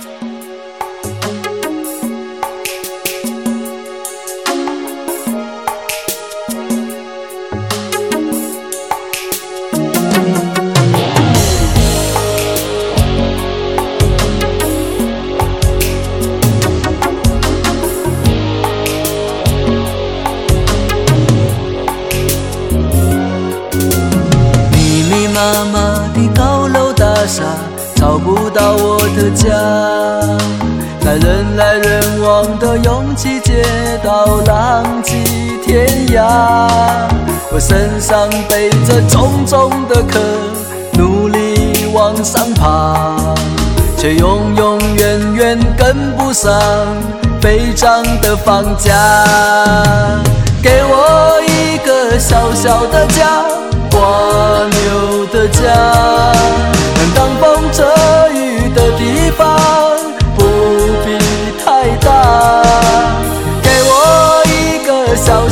找家，在人来人往的拥挤街道，浪迹天涯。我身上背着重重的壳，努力往上爬，却永永远远跟不上飞涨的房价。给我一个小小的家，蜗牛的家。能挡风遮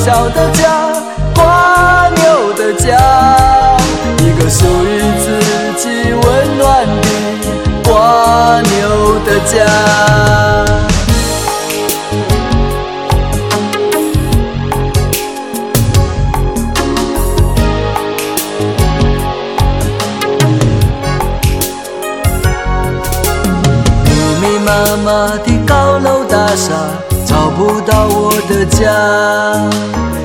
小的家，蜗牛的家，一个属于自己温暖的蜗牛的家。密密麻麻的高楼大厦不到我的家，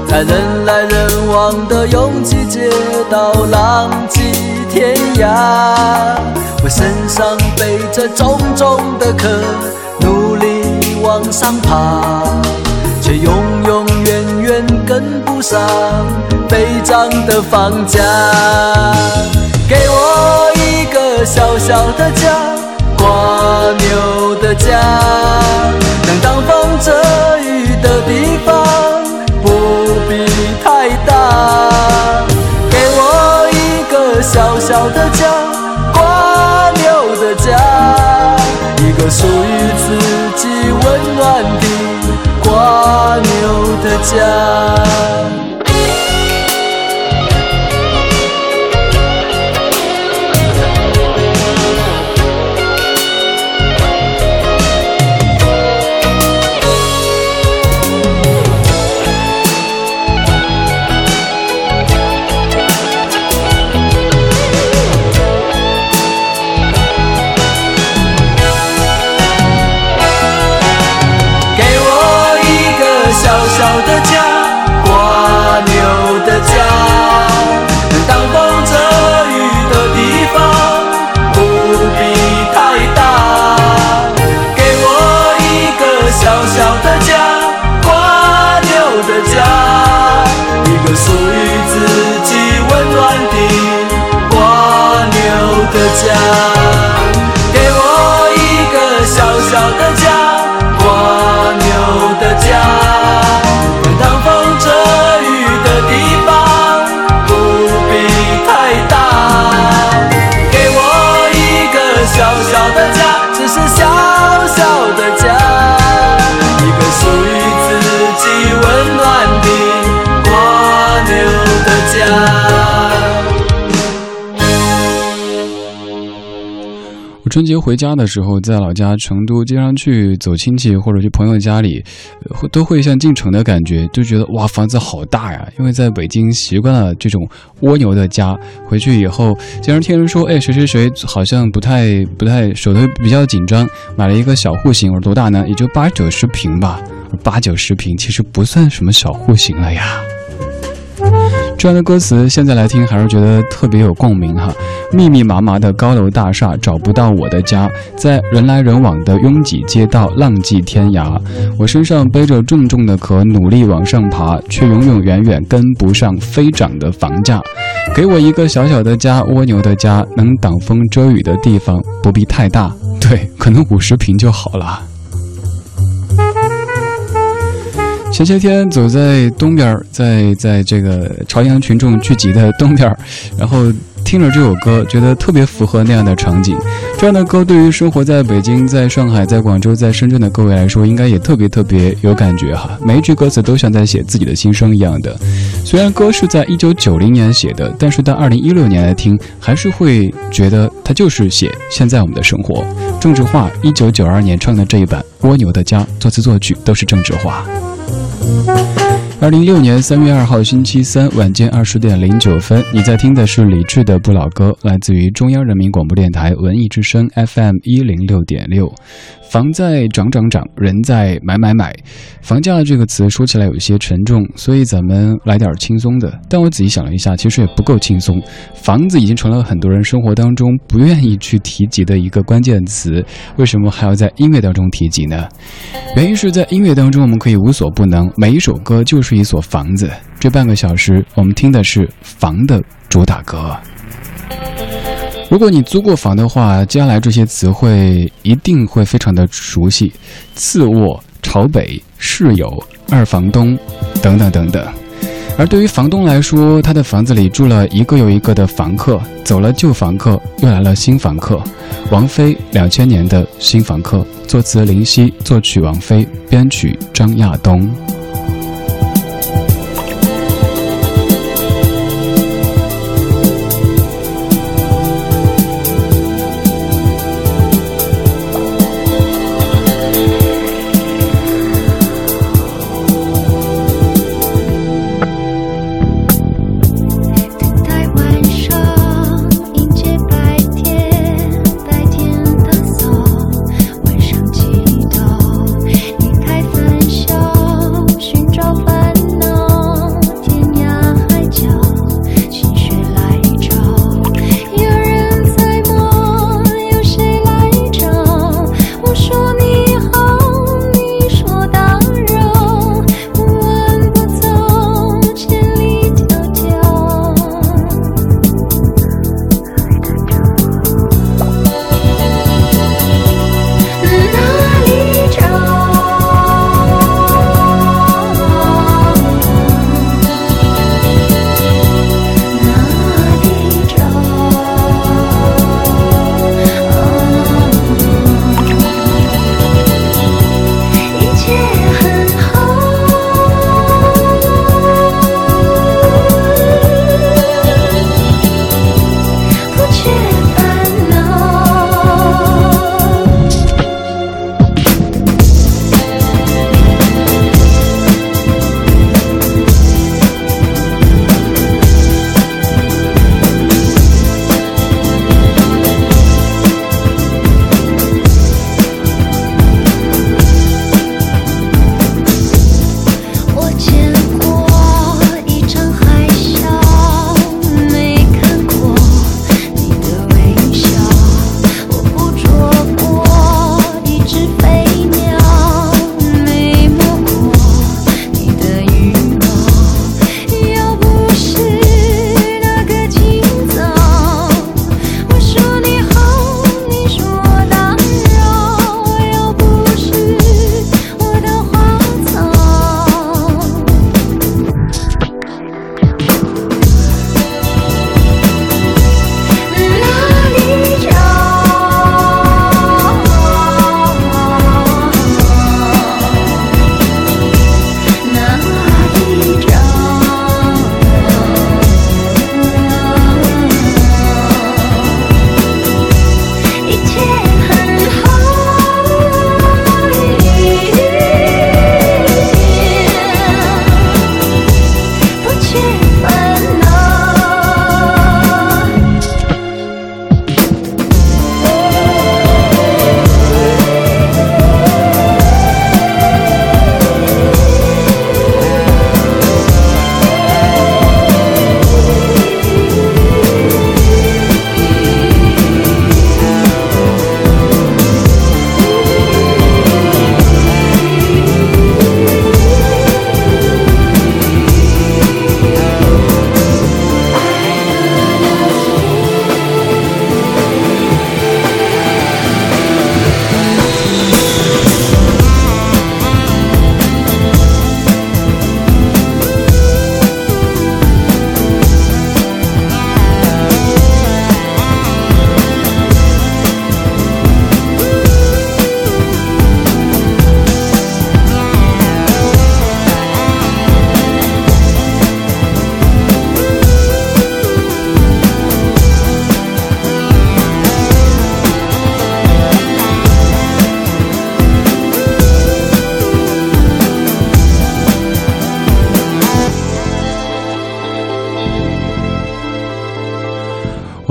在人来人往的拥挤街道，浪迹天涯。我身上背着重重的壳，努力往上爬，却永永远远跟不上飞涨的房价。给我一个小小的家。蜗牛的家，挡风遮雨的地方不必太大。给我一个小小的家，蜗牛的家，一个属于自己温暖的蜗牛的家。春节回家的时候，在老家成都，经常去走亲戚或者去朋友家里，都会像进城的感觉，就觉得哇，房子好大呀！因为在北京习惯了这种蜗牛的家，回去以后，经常听人说，哎，谁谁谁好像不太不太手头比较紧张，买了一个小户型，我说多大呢？也就八九十平吧，八九十平其实不算什么小户型了呀。这样的歌词现在来听还是觉得特别有共鸣哈。密密麻麻的高楼大厦找不到我的家，在人来人往的拥挤街道浪迹天涯。我身上背着重重的壳，努力往上爬，却永永远远跟不上飞涨的房价。给我一个小小的家，蜗牛的家，能挡风遮雨的地方不必太大，对，可能五十平就好了。前些天走在东边，在在这个朝阳群众聚集的东边，然后听着这首歌，觉得特别符合那样的场景。这样的歌对于生活在北京、在上海、在广州、在深圳的各位来说，应该也特别特别有感觉哈。每一句歌词都像在写自己的心声一样的。虽然歌是在一九九零年写的，但是到二零一六年来听，还是会觉得它就是写现在我们的生活。郑智化一九九二年唱的这一版《蜗牛的家》，作词作曲都是郑智化。Thank you. 二零一六年三月二号星期三晚间二十点零九分，你在听的是李志的《不老歌》，来自于中央人民广播电台文艺之声 FM 一零六点六。房在涨涨涨，人在买买买。房价这个词说起来有些沉重，所以咱们来点轻松的。但我仔细想了一下，其实也不够轻松。房子已经成了很多人生活当中不愿意去提及的一个关键词，为什么还要在音乐当中提及呢？原因是在音乐当中，我们可以无所不能，每一首歌就是一所房子。这半个小时，我们听的是房的主打歌。如果你租过房的话，接下来这些词汇一定会非常的熟悉：次卧、朝北、室友、二房东，等等等等。而对于房东来说，他的房子里住了一个又一个的房客，走了旧房客，又来了新房客。王菲两千年的新房客，作词林夕，作曲王菲，编曲张亚东。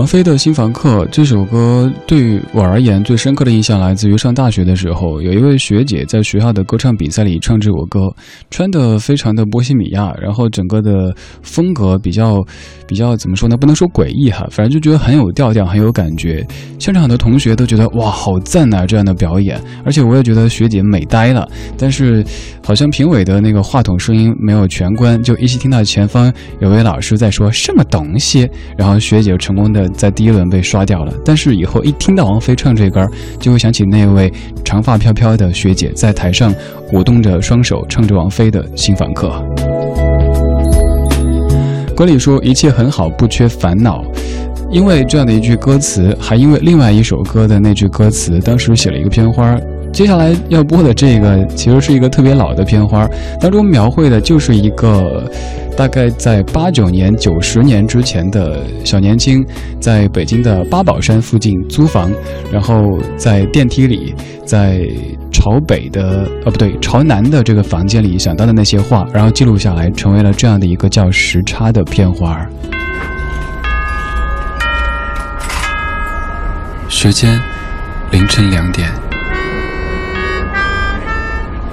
王菲的新房客这首歌对我而言最深刻的印象来自于上大学的时候，有一位学姐在学校的歌唱比赛里唱这首歌，穿的非常的波西米亚，然后整个的风格比较比较怎么说呢？不能说诡异哈，反正就觉得很有调调，很有感觉。现场的同学都觉得哇，好赞啊！这样的表演，而且我也觉得学姐美呆了。但是好像评委的那个话筒声音没有全关，就依稀听到前方有位老师在说什么东西，然后学姐成功的在第一轮被刷掉了。但是以后一听到王菲唱这歌，就会想起那位长发飘飘的学姐在台上舞动着双手唱着王菲的新房客。歌里说一切很好，不缺烦恼。因为这样的一句歌词，还因为另外一首歌的那句歌词，当时写了一个片花。接下来要播的这个，其实是一个特别老的片花，当中描绘的就是一个大概在八九年、九十年之前的小年轻，在北京的八宝山附近租房，然后在电梯里，在朝北的呃不对朝南的这个房间里想到的那些话，然后记录下来，成为了这样的一个叫时差的片花。时间凌晨两点，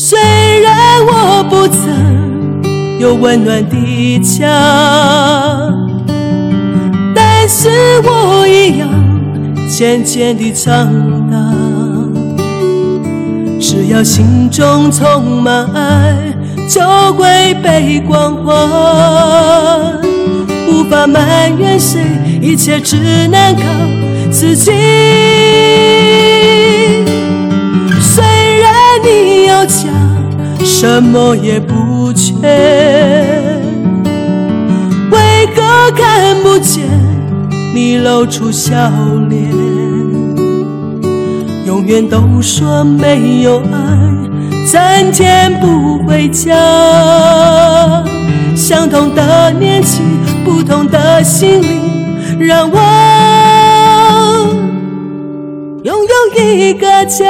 虽然我不曾有温暖的家，但是我一样渐渐地长大。只要心中充满爱，就会被关怀。无法埋怨谁，一切只能靠自己。你要家。什么也不缺，为何看不见你露出笑脸？永远都说没有爱，三天不回家。相同的年纪，不同的心灵，让我一个家。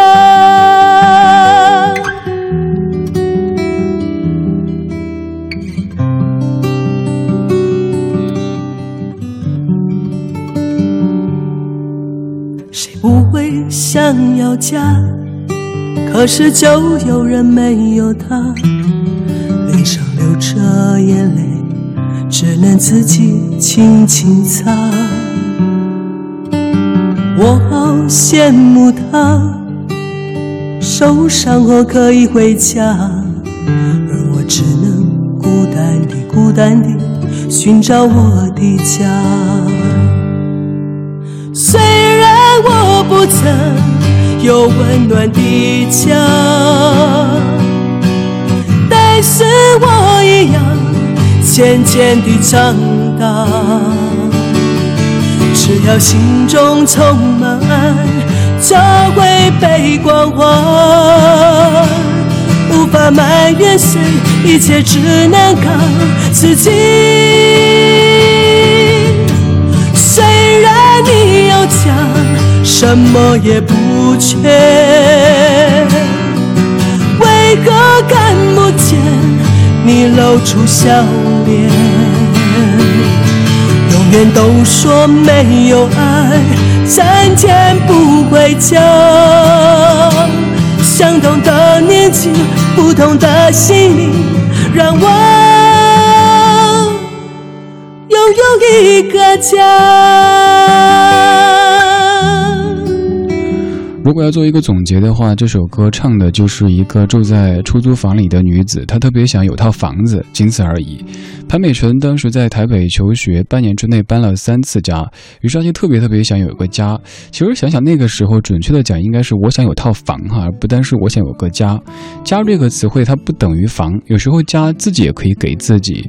谁不会想要家，可是就有人没有他，脸上流着眼泪，只能自己轻轻擦。我好羡慕他，受伤后可以回家，而我只能孤单地。孤单地寻找我的家。虽然我不曾有温暖的家，但是我一样渐渐地长大。只要心中充满爱。就会被关怀，无法埋怨谁，一切只能靠自己。虽然你有家，什么也不缺，为何看不见你露出笑脸？永远都说没有爱。整天不回家，相同的年纪，不同的心灵，让我拥有一个家。如果要做一个总结的话，这首歌唱的就是一个住在出租房里的女子，她特别想有套房子，仅此而已。潘美辰当时在台北求学，半年之内搬了三次家，于是她就特别特别想有个家。其实想想那个时候，准确的讲应该是我想有套房哈，而不单是我想有个家。家这个词汇它不等于房，有时候家自己也可以给自己。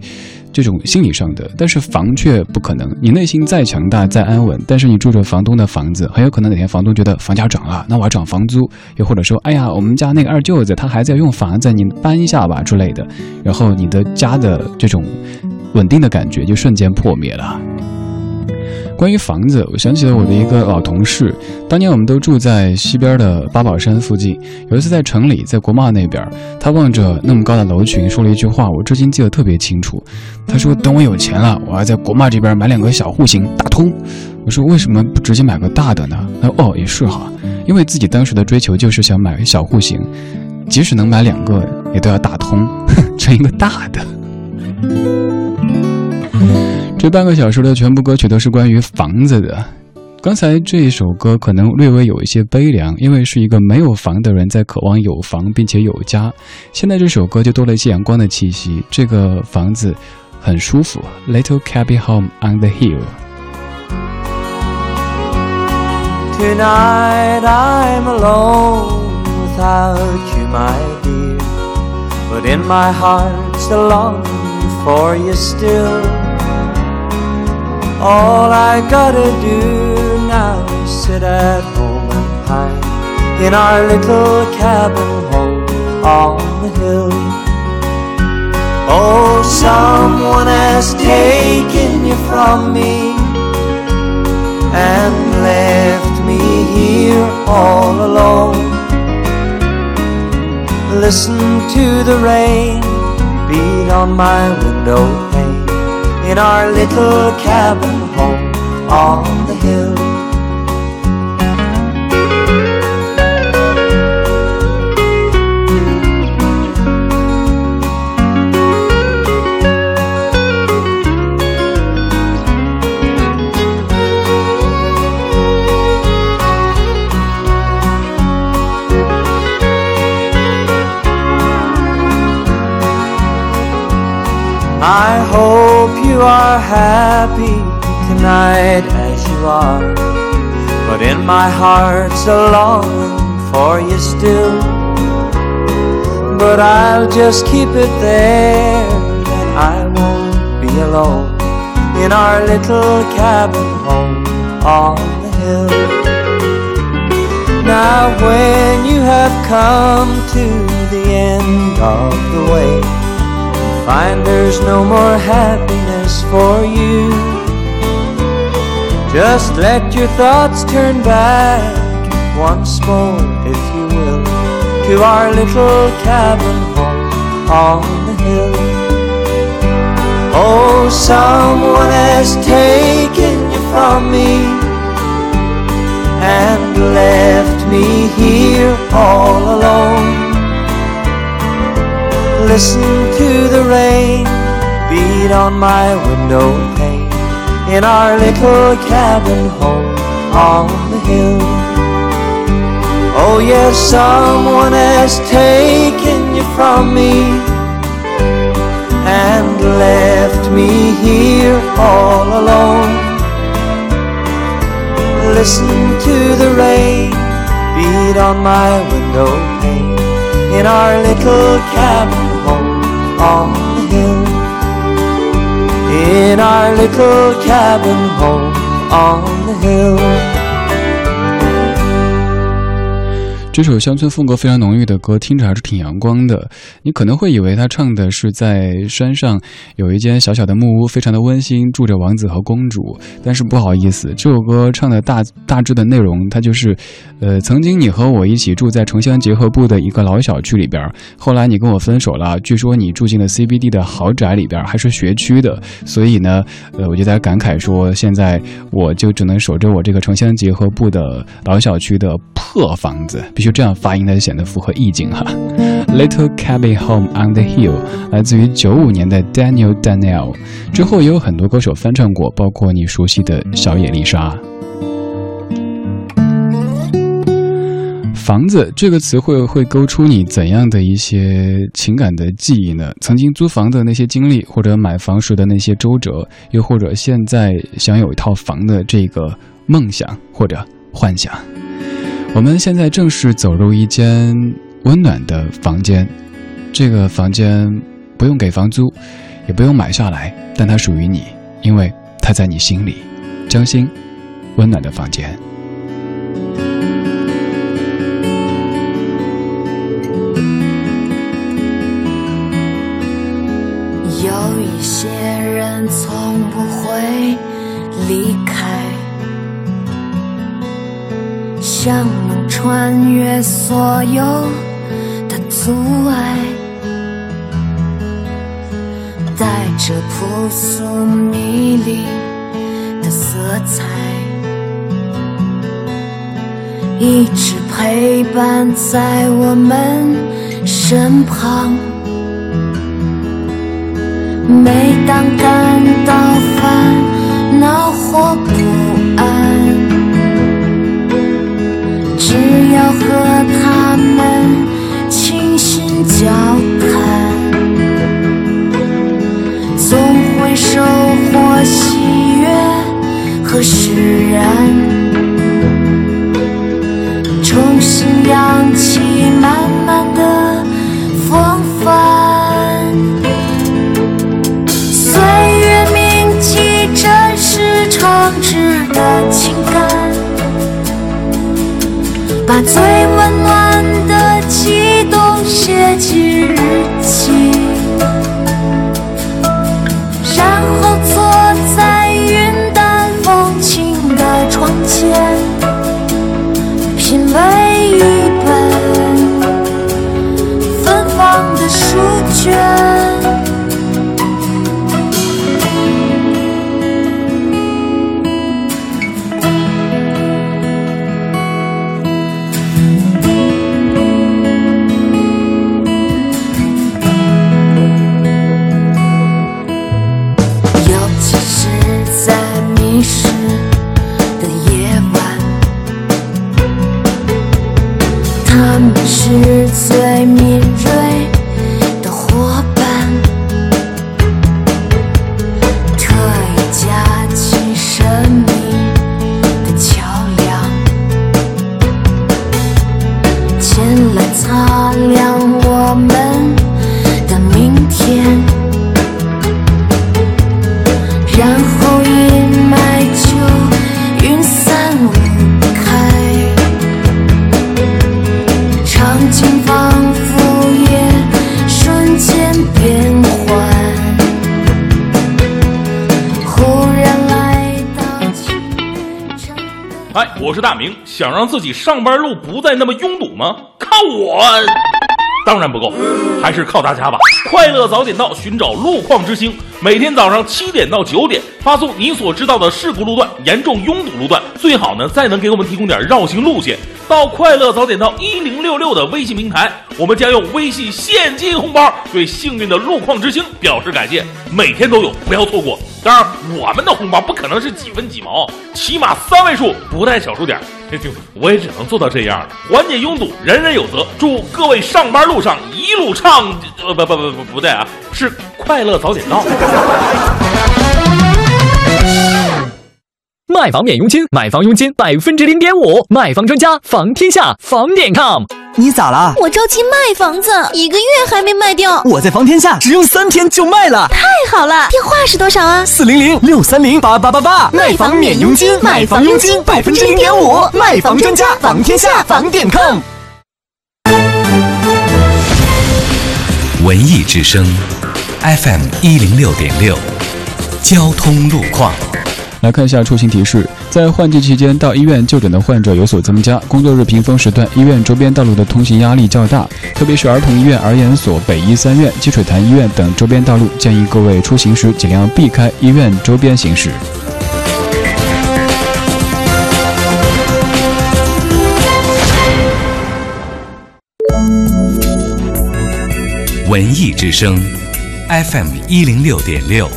这种心理上的，但是房却不可能。你内心再强大、再安稳，但是你住着房东的房子，很有可能哪天房东觉得房价涨了，那我要涨房租；又或者说，哎呀，我们家那个二舅子他还在用房子，你搬一下吧之类的。然后你的家的这种稳定的感觉就瞬间破灭了。关于房子，我想起了我的一个老同事。当年我们都住在西边的八宝山附近。有一次在城里，在国贸那边，他望着那么高的楼群，说了一句话，我至今记得特别清楚。他说：“等我有钱了，我要在国贸这边买两个小户型打通。”我说：“为什么不直接买个大的呢？”他说：“哦，也是哈，因为自己当时的追求就是想买个小户型，即使能买两个，也都要打通，成一个大的。”这半个小时的全部歌曲都是关于房子的。刚才这一首歌可能略微有一些悲凉，因为是一个没有房的人在渴望有房并且有家。现在这首歌就多了一些阳光的气息，这个房子很舒服。Little cabin home on the hill。Tonight I'm alone without you, my dear, but in my heart's a longing for you still. All I gotta do now is sit at home and pine in our little cabin home on the hill. Oh, someone has taken you from me and left me here all alone. Listen to the rain beat on my window in our little cabin home on the hill. I hope you are happy tonight as you are. But in my heart's a longing for you still. But I'll just keep it there, and I won't be alone in our little cabin home on the hill. Now, when you have come to the end of the way, find there's no more happiness for you. Just let your thoughts turn back once more, if you will, to our little cabin home on the hill. Oh, someone has taken you from me and left me here all alone. Listen to the rain beat on my window pane in our little cabin home on the hill. Oh, yes, someone has taken you from me and left me here all alone. Listen to the rain beat on my window pane in our little cabin on the hill. In our little cabin home on the hill. 这首乡村风格非常浓郁的歌，听着还是挺阳光的。你可能会以为他唱的是在山上有一间小小的木屋，非常的温馨，住着王子和公主。但是不好意思，这首歌唱的大大致的内容，它就是，呃，曾经你和我一起住在城乡结合部的一个老小区里边，后来你跟我分手了，据说你住进了 CBD 的豪宅里边，还是学区的。所以呢，呃，我就在感慨说，现在我就只能守着我这个城乡结合部的老小区的破房子，必须。就这样发音才显得符合意境哈。Little Cabin Home on the Hill 来自于九五年的 Daniel Daniel，之后也有很多歌手翻唱过，包括你熟悉的小野丽莎。房子这个词汇会勾出你怎样的一些情感的记忆呢？曾经租房的那些经历，或者买房时的那些周折，又或者现在想有一套房的这个梦想或者幻想。我们现在正式走入一间温暖的房间，这个房间不用给房租，也不用买下来，但它属于你，因为它在你心里。江心，温暖的房间。有一些人从不会离开。想能穿越所有的阻碍，带着朴素迷离的色彩，一直陪伴在我们身旁。每当感到烦恼或不安只要和他们倾心交谈，总会收获喜悦和释然，哎，我是大明想让自己上班路不再那么拥堵吗？靠我！当然不够，还是靠大家吧！快乐早点到，寻找路况之星，每天早上七点到九点发送你所知道的事故路段、严重拥堵路段，最好呢再能给我们提供点绕行路线。到快乐早点到一零六六的微信平台，我们将用微信现金红包对幸运的路况之星表示感谢，每天都有，不要错过。当然，我们的红包不可能是几分几毛，起码三位数，不带小数点。我也只能做到这样了，缓解拥堵，人人有责。祝各位上班路上一路畅，呃，不不不不不对啊，是快乐早点到。卖房免佣金，买房佣金百分之零点五，卖房专家房天下房点 com。你咋了？我着急卖房子，一个月还没卖掉。我在房天下只用三天就卖了，太好了！电话是多少啊？四零零六三零八八八八。卖房免佣金，买房佣金百分之零点五，卖房专家房天下房点 com。文艺之声，FM 一零六点六，交通路况。来看一下出行提示，在换季期间到医院就诊的患者有所增加，工作日平峰时段医院周边道路的通行压力较大，特别是儿童医院、儿研所、北医三院、积水潭医院等周边道路，建议各位出行时尽量避开医院周边行驶。文艺之声，FM 一零六点六，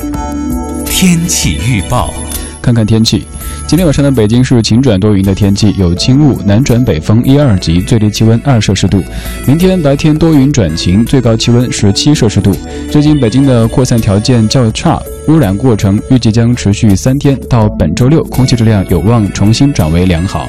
天气预报。看看天气，今天晚上的北京是晴转多云的天气，有轻雾，南转北风一二级，最低气温二摄氏度。明天白天多云转晴，最高气温十七摄氏度。最近北京的扩散条件较差，污染过程预计将持续三天，到本周六，空气质量有望重新转为良好。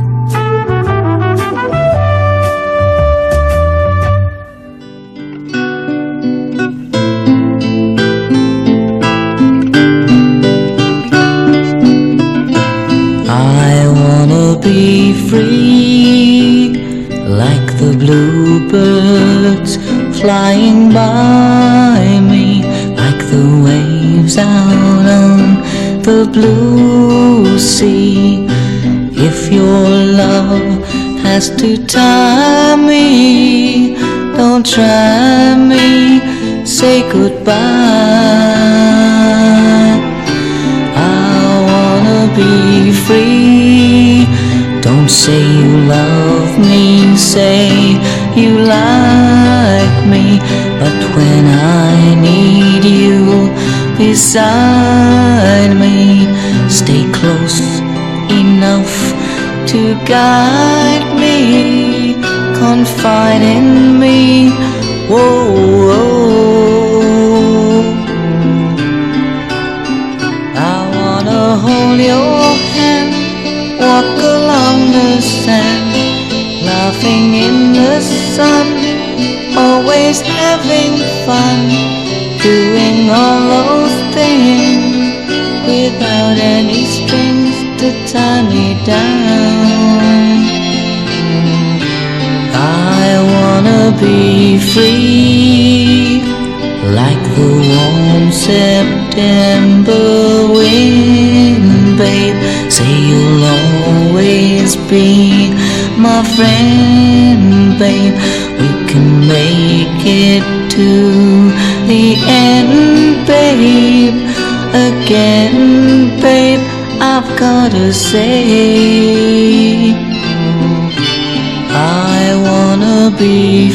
Be free like the bluebirds flying by me like the waves out on the blue sea. If your love has to tie me don't try me. Say goodbye. I wanna be free say you love me, say you like me. But when I need you beside me, stay close enough to guide me, confide in me. Whoa, whoa. I wanna hold your laughing in the sun, always having fun, doing all those things without any strings to tie me down. I wanna be free, like the warm September wind, babe. Say you'll always be my friend, babe. We can make it to the end, babe. Again, babe, I've gotta say, I wanna be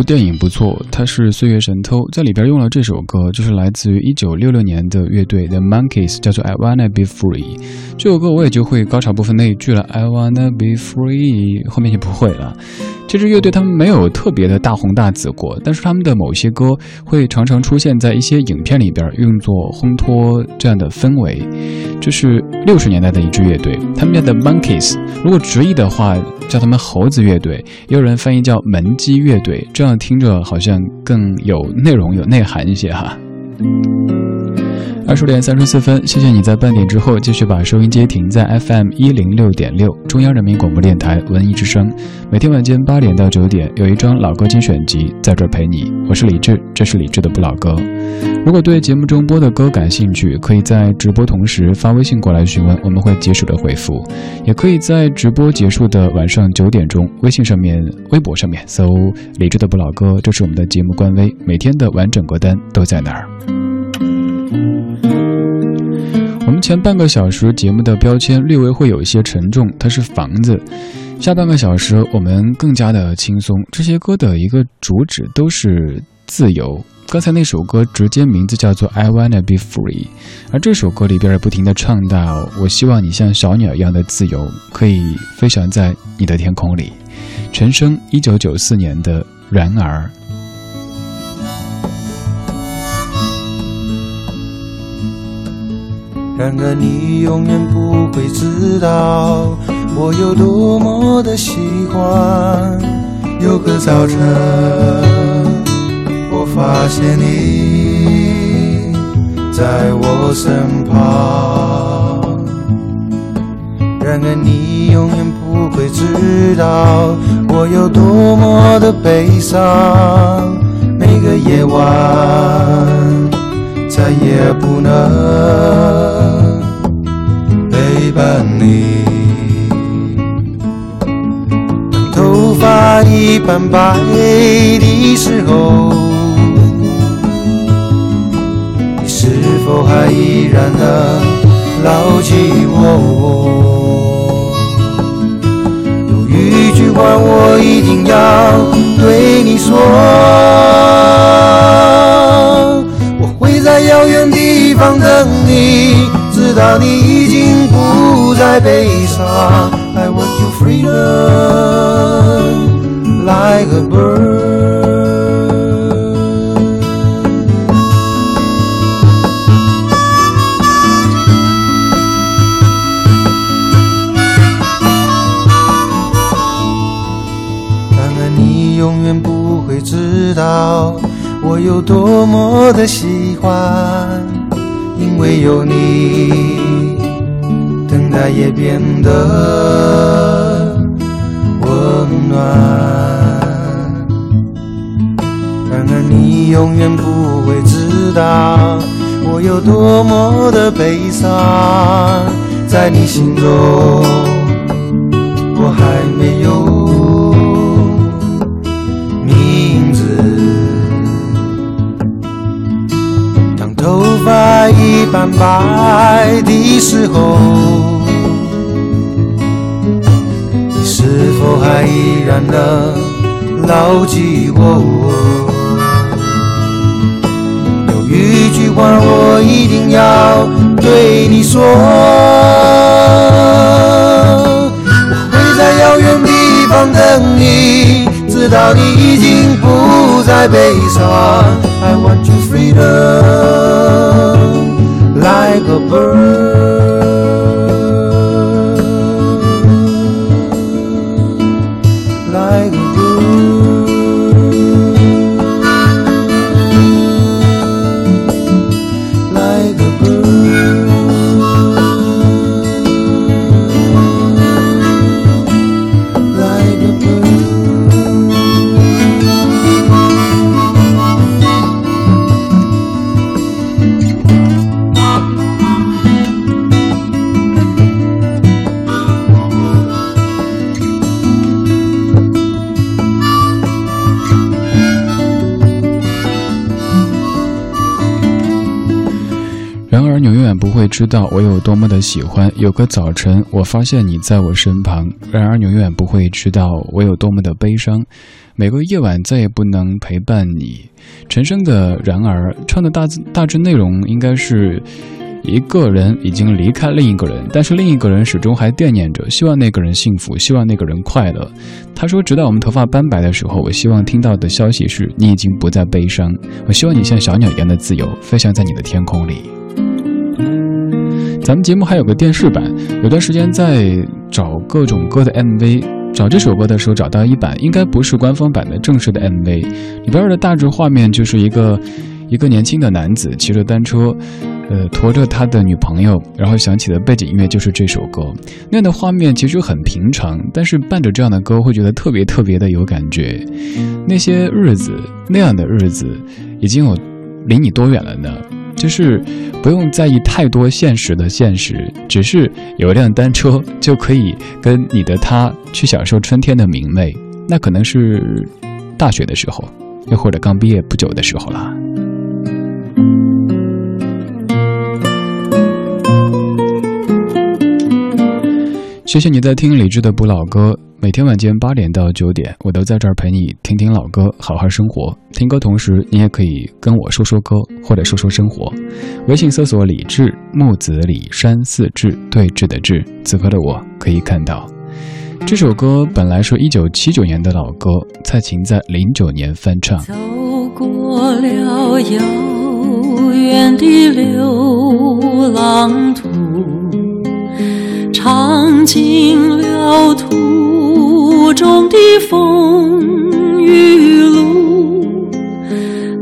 部电影不错，它是《岁月神偷》，在里边用了这首歌，就是来自于一九六六年的乐队 The Monkeys，叫做《I Wanna Be Free》。这首歌我也就会高潮部分那一句了，I Wanna Be Free，后面就不会了。这支乐队他们没有特别的大红大紫过，但是他们的某些歌会常常出现在一些影片里边，用作烘托这样的氛围。这是六十年代的一支乐队，他们叫 The Monkeys。如果直译的话，叫他们猴子乐队，也有人翻译叫门鸡乐队，这样听着好像更有内容、有内涵一些哈。二十点三十四分，谢谢你在半点之后继续把收音机停在 FM 一零六点六，中央人民广播电台文艺之声。每天晚间八点到九点，有一张老歌精选集在这儿陪你。我是李志，这是李志的不老歌。如果对节目中播的歌感兴趣，可以在直播同时发微信过来询问，我们会及时的回复。也可以在直播结束的晚上九点钟，微信上面、微博上面搜“李志的不老歌”，这是我们的节目官微，每天的完整歌单都在那儿。我们前半个小时节目的标签略微会有一些沉重，它是房子。下半个小时我们更加的轻松。这些歌的一个主旨都是自由。刚才那首歌直接名字叫做《I Wanna Be Free》，而这首歌里边不停的唱到：“我希望你像小鸟一样的自由，可以飞翔在你的天空里。”陈升，一九九四年的《然而》。然而你永远不会知道我有多么的喜欢。有个早晨，我发现你在我身旁。然而你永远不会知道我有多么的悲伤。每个夜晚。再也不能陪伴你。当头发已斑白的时候，你是否还依然能牢记我？有一句话我？一定要对你说。在遥远地方等你，直到你已经不再悲伤。I want you freedom like a bird. 看来你永远不会知道。我有多么的喜欢，因为有你，等待也变得温暖。然而你永远不会知道，我有多么的悲伤，在你心中，我还没有。头发一般白的时候，你是否还依然能牢记我？有一句话我一定要对你说，我会在遥远地方等你，直到你已经不再悲伤。I want you freedom。like a bird. 知道我有多么的喜欢。有个早晨，我发现你在我身旁。然而，你永远不会知道我有多么的悲伤。每个夜晚再也不能陪伴你。陈升的《然而》唱的大致大致内容应该是。一个人已经离开另一个人，但是另一个人始终还惦念着，希望那个人幸福，希望那个人快乐。他说：“直到我们头发斑白的时候，我希望听到的消息是你已经不再悲伤。我希望你像小鸟一样的自由，飞翔在你的天空里。”咱们节目还有个电视版，有段时间在找各种歌的 MV，找这首歌的时候找到一版，应该不是官方版的正式的 MV，里边的大致画面就是一个一个年轻的男子骑着单车。呃，驮着他的女朋友，然后响起的背景音乐就是这首歌。那样的画面其实很平常，但是伴着这样的歌，会觉得特别特别的有感觉。那些日子，那样的日子，已经有离你多远了呢？就是不用在意太多现实的现实，只是有一辆单车就可以跟你的他去享受春天的明媚。那可能是大学的时候，又或者刚毕业不久的时候啦。谢谢你在听李志的不老歌，每天晚间八点到九点，我都在这儿陪你听听老歌，好好生活。听歌同时，你也可以跟我说说歌，或者说说生活。微信搜索李志，木子李山四志对峙的志，此刻的我可以看到。这首歌本来是一九七九年的老歌，蔡琴在零九年翻唱。走过了遥远的流浪途。尝尽了途中的风雨路，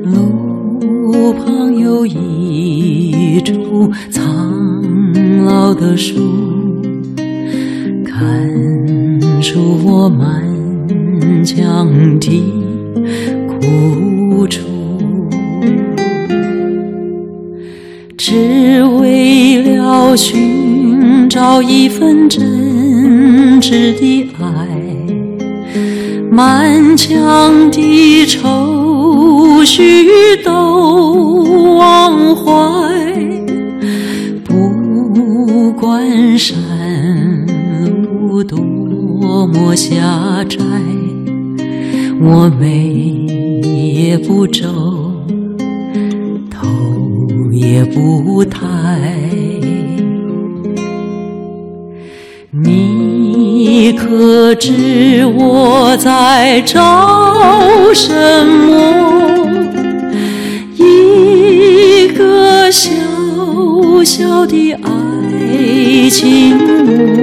路旁有一株苍老的树，看出我满腔的苦楚，只为了寻。找一份真挚的爱，满腔的愁绪都忘怀。不管山路多么狭窄，我眉也不皱，也不太。你可知我在找什么？一个小小的爱情梦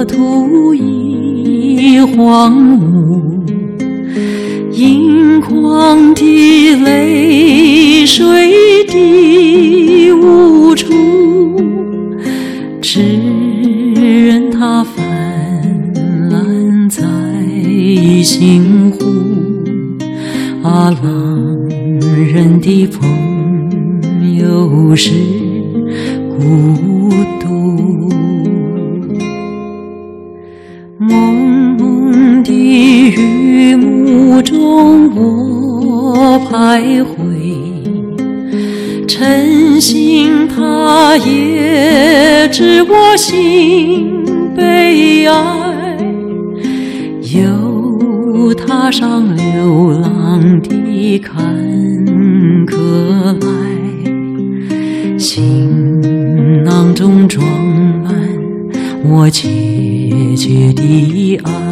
乐土已荒芜，盈眶的泪水滴无处，只任它泛滥在心湖，啊浪。人的朋友是孤徘徊，诚信他也知我心悲哀，又踏上流浪的坎坷来，行囊中装满我切切的爱，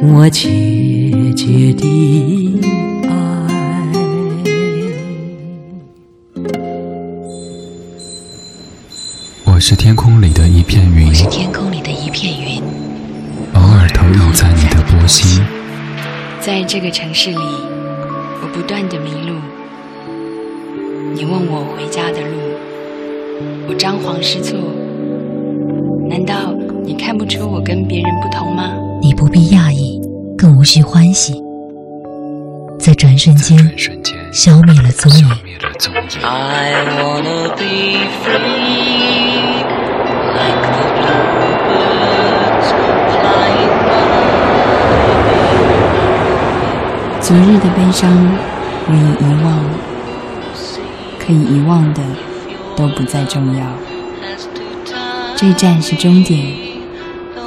我切切的爱。我是天空里的一片云，我是天空里的一片云，偶尔投影在你的波心。在这个城市里，我不断的迷路。你问我回家的路，我张皇失措。难道你看不出我跟别人不同吗？你不必讶异，更无需欢喜。在转瞬间，消灭了踪影。I wanna be free, like the bluebirds flying by. 昨日的悲伤予以遗忘，可以遗忘的都不再重要。这一站是终点，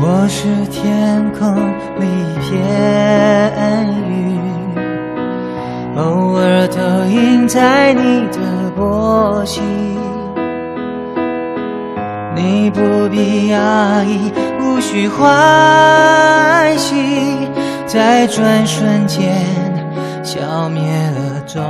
我是天空里一片云，偶尔投影在你的波心。你不必讶异，无需欢喜，在转瞬间消灭了踪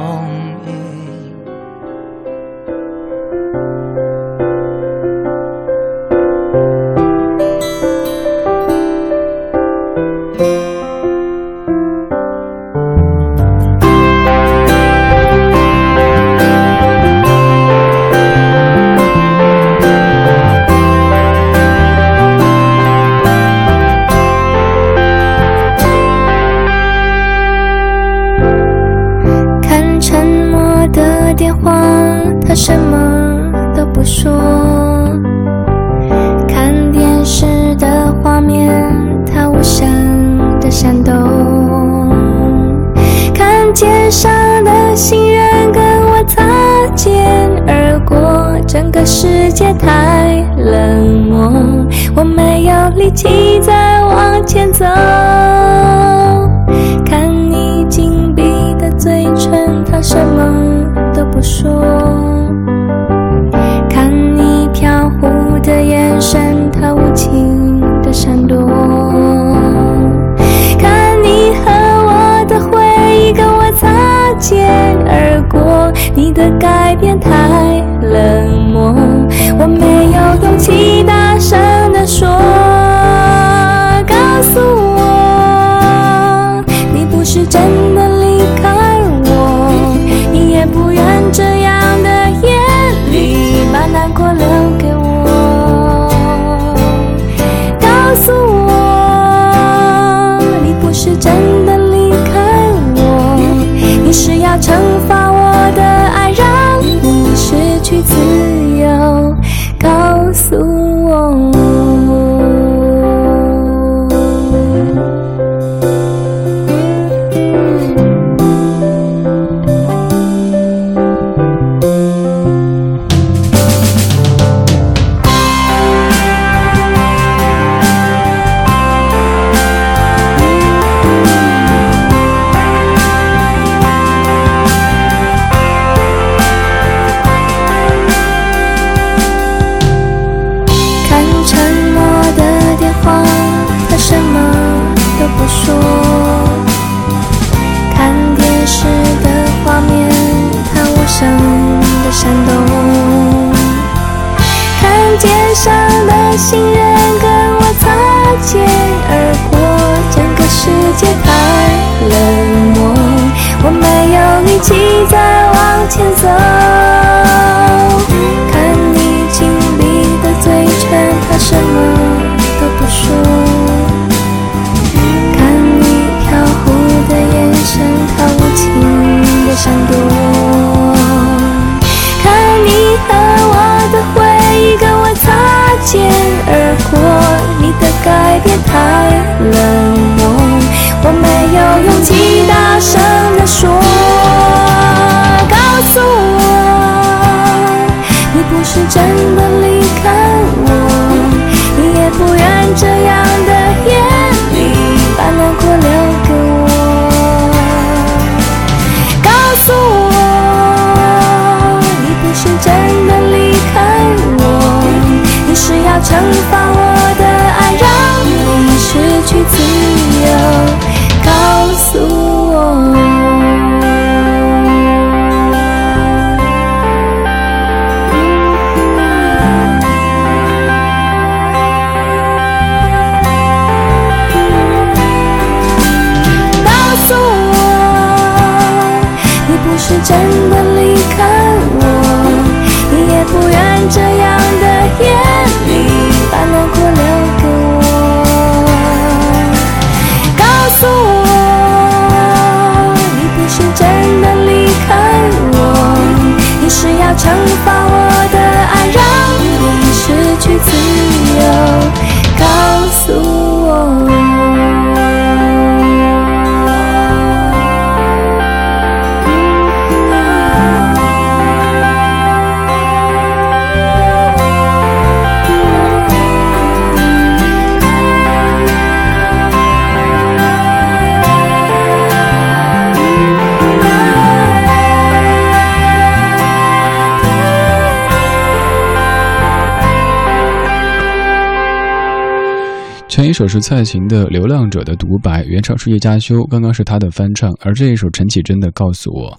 一首是蔡琴的《流浪者》的独白，原唱是叶嘉修，刚刚是他的翻唱，而这一首陈绮贞的《告诉我》。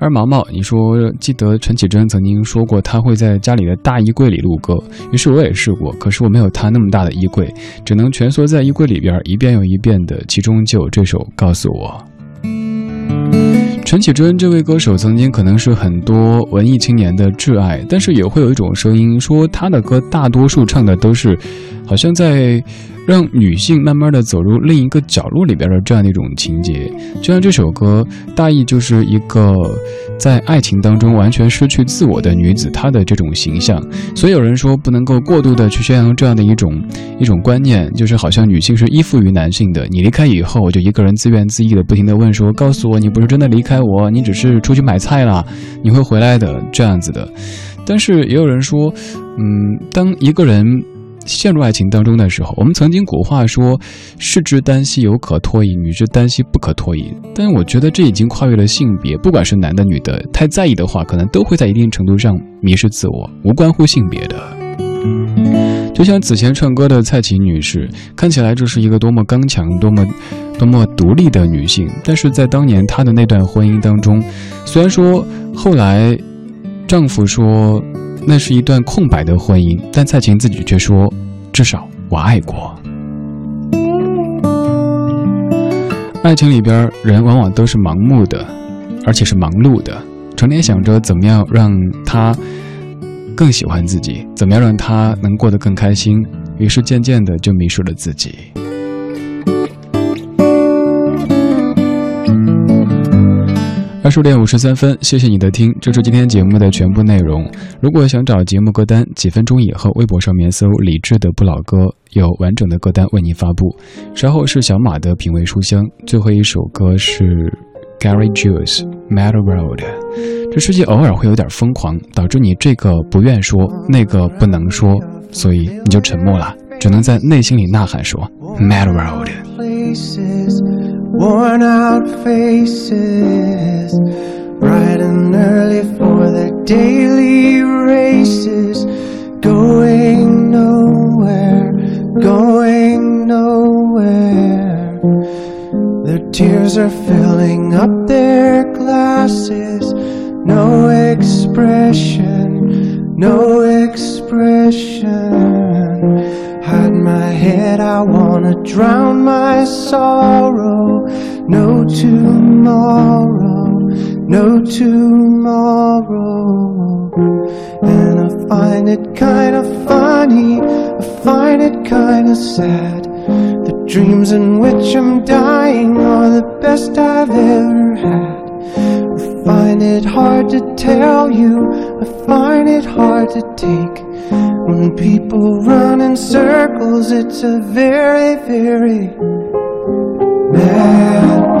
而毛毛，你说记得陈绮贞曾经说过，她会在家里的大衣柜里录歌，于是我也试过，可是我没有她那么大的衣柜，只能蜷缩在衣柜里边，一遍又一遍的，其中就有这首《告诉我》。陈绮贞这位歌手曾经可能是很多文艺青年的挚爱，但是也会有一种声音说，她的歌大多数唱的都是，好像在让女性慢慢的走入另一个角落里边的这样的一种情节。就像这首歌，大意就是一个在爱情当中完全失去自我的女子，她的这种形象。所以有人说不能够过度的去宣扬这样的一种一种观念，就是好像女性是依附于男性的。你离开以后，我就一个人自怨自艾的不停的问说，告诉我你不是真的离开我，你只是出去买菜了，你会回来的这样子的。但是也有人说，嗯，当一个人。陷入爱情当中的时候，我们曾经古话说“士之耽兮犹可脱矣，女之耽兮不可脱矣”。但我觉得这已经跨越了性别，不管是男的女的，太在意的话，可能都会在一定程度上迷失自我，无关乎性别的。就像此前唱歌的蔡琴女士，看起来这是一个多么刚强、多么多么独立的女性，但是在当年她的那段婚姻当中，虽然说后来丈夫说。那是一段空白的婚姻，但蔡琴自己却说：“至少我爱过。”爱情里边，人往往都是盲目的，而且是忙碌的，成天想着怎么样让他更喜欢自己，怎么样让他能过得更开心，于是渐渐的就迷失了自己。二十点五十三分，谢谢你的听，这是今天节目的全部内容。如果想找节目歌单，几分钟以后微博上面搜“李志的不老歌”，有完整的歌单为您发布。稍后是小马的品味书香，最后一首歌是 Gary Jules《Meadow Road》。这世界偶尔会有点疯狂，导致你这个不愿说，那个不能说，所以你就沉默了，只能在内心里呐喊说 “Meadow Road”。Worn out faces, bright and early for their daily races, going nowhere, going nowhere. Their tears are filling up their glasses, no expression, no expression. Hide my head, I wanna drown my sorrow. No tomorrow, no tomorrow. And I find it kinda funny, I find it kinda sad. The dreams in which I'm dying are the best I've ever had. I find it hard to tell you, I find it hard to take. When people run in circles, it's a very, very mad